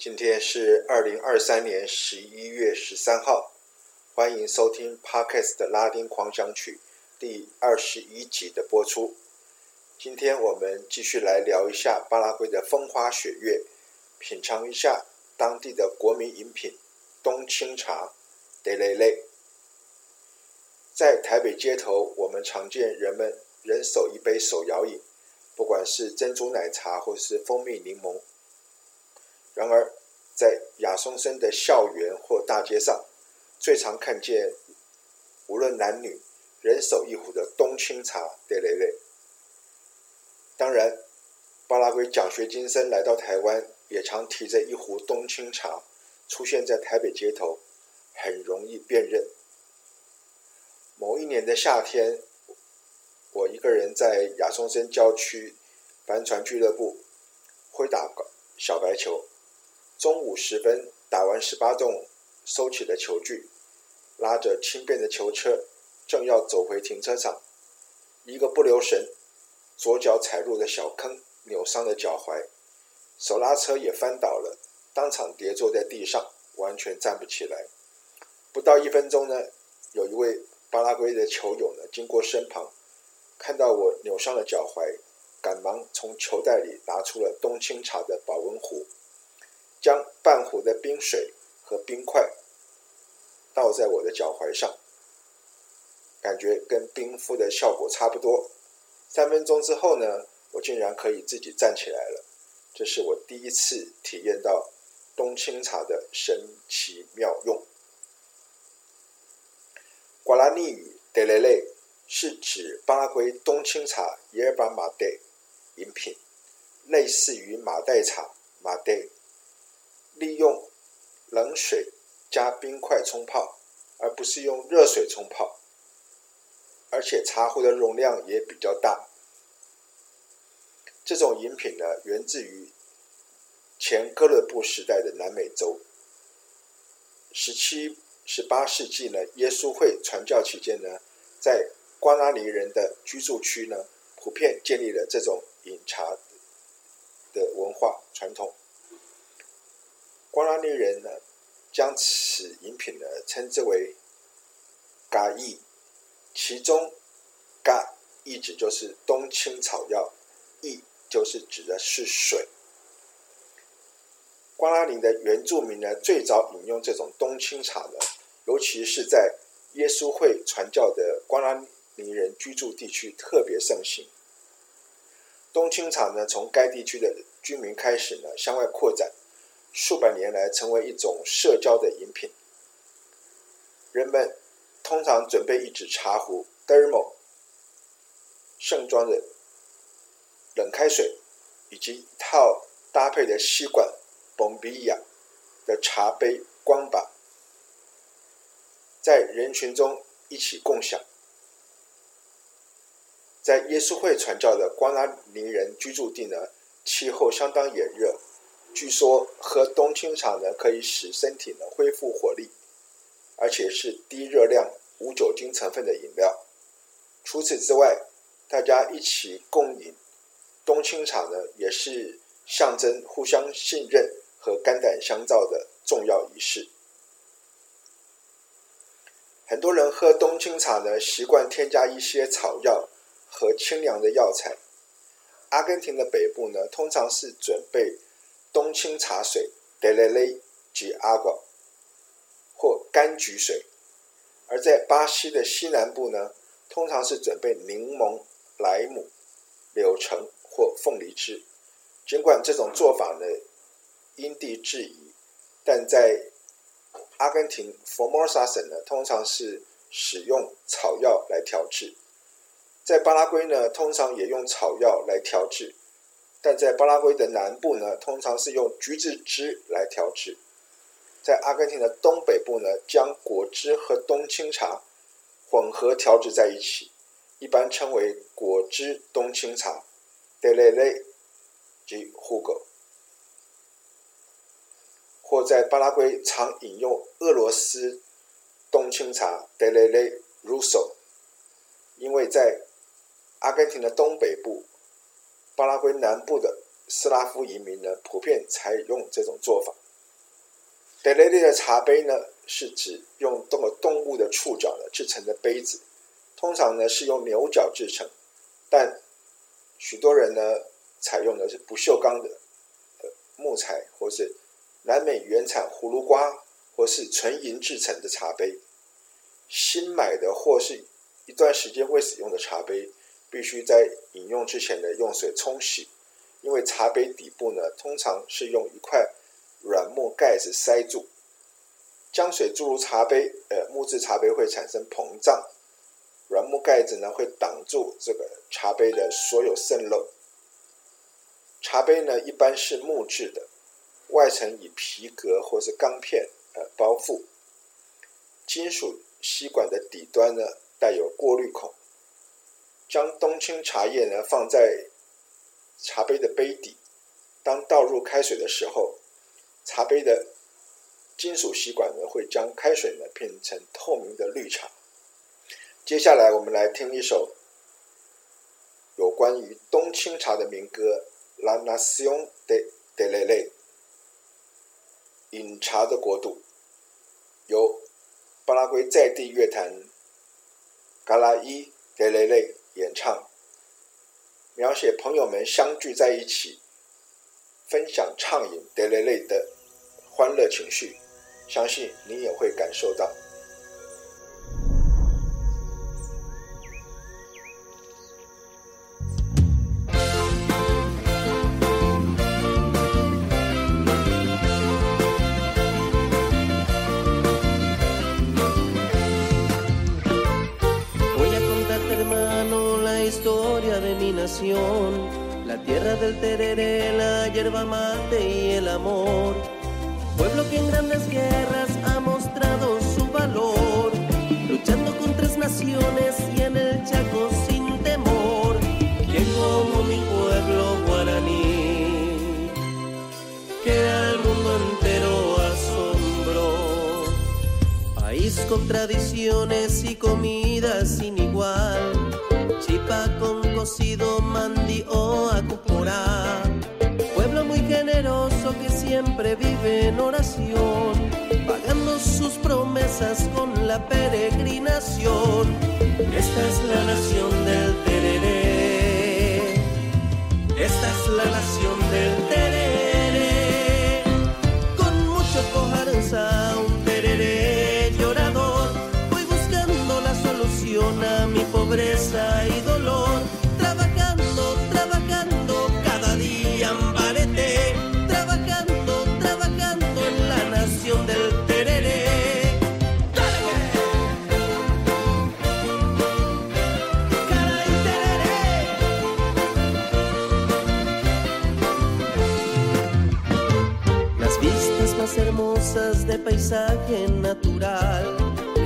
今天是二零二三年十一月十三号，欢迎收听 Podcast 的拉丁狂想曲第二十一集的播出。今天我们继续来聊一下巴拉圭的风花雪月，品尝一下当地的国民饮品冬青茶 Tereré。在台北街头，我们常见人们人手一杯手摇饮，不管是珍珠奶茶或是蜂蜜柠檬。然而，在亚松森的校园或大街上，最常看见无论男女人手一壶的冬青茶。当然，巴拉圭奖学金生来到台湾，也常提着一壶冬青茶出现在台北街头，很容易辨认。某一年的夏天，我一个人在亚松森郊区帆船俱乐部挥打小白球。中午时分，打完十八洞，收起了球具，拉着轻便的球车，正要走回停车场，一个不留神，左脚踩入了小坑，扭伤了脚踝，手拉车也翻倒了，当场跌坐在地上，完全站不起来。不到一分钟呢，有一位巴拉圭的球友呢，经过身旁，看到我扭伤了脚踝，赶忙从球袋里拿出了冬青茶的保温壶。将半壶的冰水和冰块倒在我的脚踝上，感觉跟冰敷的效果差不多。三分钟之后呢，我竟然可以自己站起来了。这是我第一次体验到冬青茶的神奇妙用。瓜拉尼语 “Tereré” 是指巴拉圭冬青茶 （Yerba Mate） 饮品，类似于马黛茶 （Mate）。利用冷水加冰块冲泡，而不是用热水冲泡，而且茶壶的容量也比较大。这种饮品呢，源自于前哥伦布时代的南美洲。十七、十八世纪呢，耶稣会传教期间呢，在瓜拉尼人的居住区呢，普遍建立了这种饮茶的文化传统。人呢，将此饮品呢称之为“嘎意”，其中“嘎”意指就是冬青草药，“意”就是指的是水。瓜拉尼的原住民呢，最早饮用这种冬青茶呢，尤其是在耶稣会传教的瓜拉尼人居住地区特别盛行。冬青茶呢，从该地区的居民开始呢，向外扩展。数百年来，成为一种社交的饮品。人们通常准备一只茶壶 （thermo），盛装的冷开水，以及一套搭配的吸管 （bombilla） 的茶杯光板，在人群中一起共享。在耶稣会传教的瓜拉尼人居住地呢，气候相当炎热。据说喝冬青茶呢，可以使身体呢恢复活力，而且是低热量、无酒精成分的饮料。除此之外，大家一起共饮冬青茶呢，也是象征互相信任和肝胆相照的重要仪式。很多人喝冬青茶呢，习惯添加一些草药和清凉的药材。阿根廷的北部呢，通常是准备。冬青茶水 Tereré de agua 或柑橘水，而在巴西的西南部呢，通常是准备柠檬、莱姆、柳橙或凤梨汁。尽管这种做法呢因地制宜，但在阿根廷 Formosa 省呢，通常是使用草药来调制。在巴拉圭呢，通常也用草药来调制。但在巴拉圭的南部呢，通常是用橘子汁来调制。在阿根廷的东北部呢，将果汁和冬青茶混合调制在一起，一般称为果汁冬青茶 （Tereré） 及 Jugo。或在巴拉圭常饮用俄罗斯冬青茶 （Tereré Ruso），因为在阿根廷的东北部、巴拉圭南部的斯拉夫移民呢，普遍采用这种做法。德雷利的茶杯呢，是指用动动物的触角呢制成的杯子，通常呢是用牛角制成，但许多人呢采用的是不锈钢的木材，或是南美原产葫芦瓜或是纯银制成的茶杯。新买的或是一段时间未使用的茶杯，必须在饮用之前呢用水冲洗，因为茶杯底部呢通常是用一块。软木盖子塞住，将水注入茶杯，呃，木质茶杯会产生膨胀，软木盖子呢会挡住这个茶杯的所有渗漏。茶杯呢一般是木质的，外层以皮革或是钢片呃包覆，金属吸管的底端呢带有过滤孔，将冬青茶叶呢放在茶杯的杯底，当倒入开水的时候。茶杯的金属吸管呢，会将开水呢变成透明的绿茶。接下来，我们来听一首有关于冬青茶的民歌《La Nación de Tereré》，饮茶的国度，由巴拉圭在地乐团嘎拉伊德雷雷演唱，描写朋友们相聚在一起。分享畅饮德雷雷的欢乐情绪，相信你也会感受到。la tierra del tereré, la hierba mate y el amor. Pueblo que en grandes guerras ha mostrado su valor, luchando con tres naciones y en el Chaco sin temor. Quien como mi pueblo guaraní, que al mundo entero asombró. País con tradiciones y comida sin igual Chipa con cocido, mandi o acuporá. Pueblo muy generoso que siempre vive en oración, pagando sus promesas con la peregrinación. Esta es la nación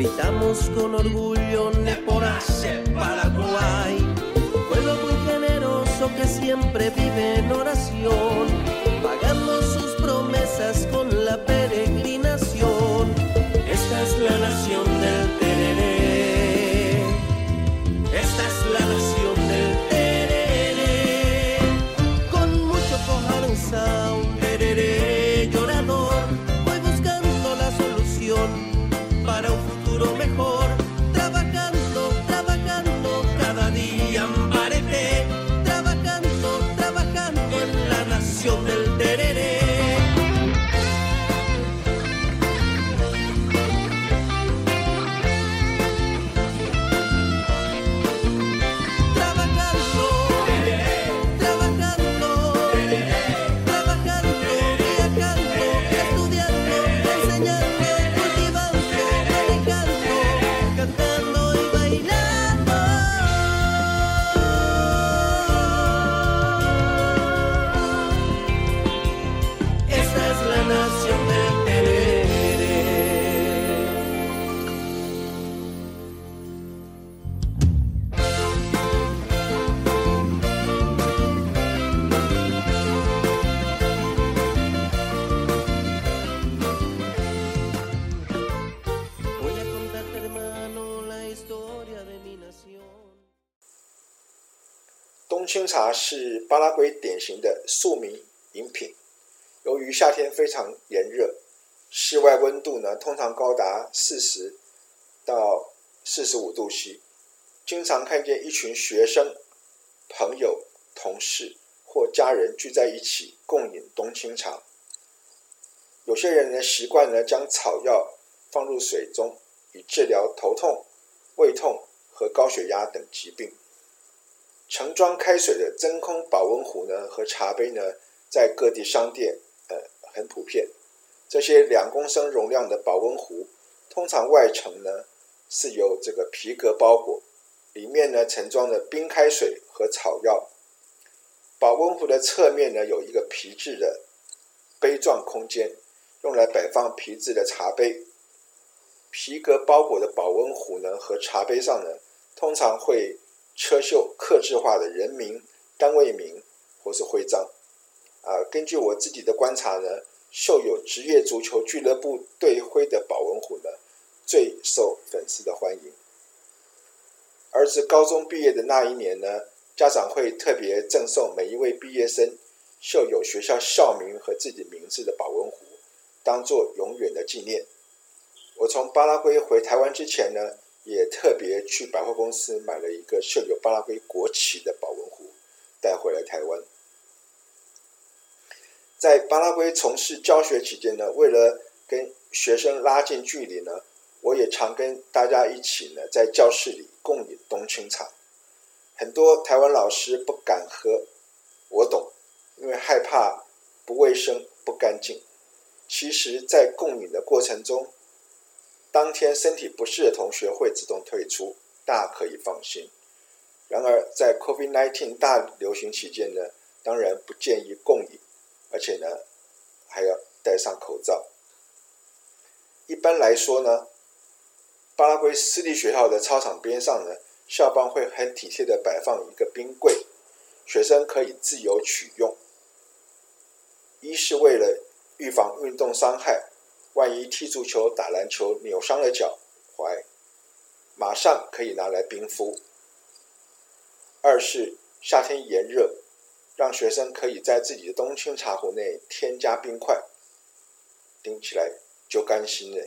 Gritamos con orgullo Neporace, Paraguay. Pueblo muy generoso que siempre vive en oración, pagando sus promesas con la peregrinación. 青茶是巴拉圭典型的庶民饮品。由于夏天非常炎热，室外温度呢通常高达四十到四十五度 C，经常看见一群学生、朋友、同事或家人聚在一起共饮冬青茶。有些人呢习惯呢将草药放入水中，以治疗头痛、胃痛和高血压等疾病。盛装开水的真空保温壶呢和茶杯呢，在各地商店呃很普遍。这些两公升容量的保温壶，通常外层呢是由这个皮革包裹，里面呢盛装的冰开水和草药。保温壶的侧面呢有一个皮质的杯状空间。用来摆放皮质的茶杯，皮革包裹的保温壶呢和茶杯上呢，通常会车绣刻制化的人名、单位名或是徽章。啊，根据我自己的观察呢，绣有职业足球俱乐部队徽的保温壶呢，最受粉丝的欢迎。儿子高中毕业的那一年呢，家长会特别赠送每一位毕业生绣有学校校名和自己名字的保温壶。当做永远的纪念。我从巴拉圭回台湾之前呢，也特别去百货公司买了一个绣有巴拉圭国旗的保温壶，带回来台湾。在巴拉圭从事教学期间呢，为了跟学生拉近距离呢，我也常跟大家一起呢，在教室里共饮冬青茶。很多台湾老师不敢喝，我懂，因为害怕不卫生、不干净。其实，在共饮的过程中，当天身体不适的同学会自动退出，大可以放心。然而，在 COVID-19 大流行期间呢，当然不建议共饮，而且呢，还要戴上口罩。一般来说呢，巴拉圭私立学校的操场边上呢，校方会很体贴的摆放一个冰柜，学生可以自由取用。一是为了预防运动伤害，万一踢足球、打篮球扭伤了脚踝，马上可以拿来冰敷。二是夏天炎热，让学生可以在自己的冬青茶壶内添加冰块，听起来就甘心了。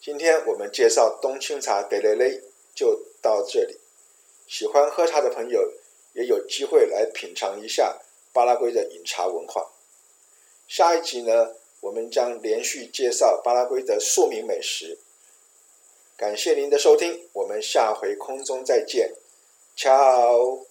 今天我们介绍冬青茶德蕾蕾就到这里，喜欢喝茶的朋友也有机会来品尝一下巴拉圭的饮茶文化。下一集呢，我们将连续介绍巴拉圭的著名美食。感谢您的收听，我们下回空中再见乔。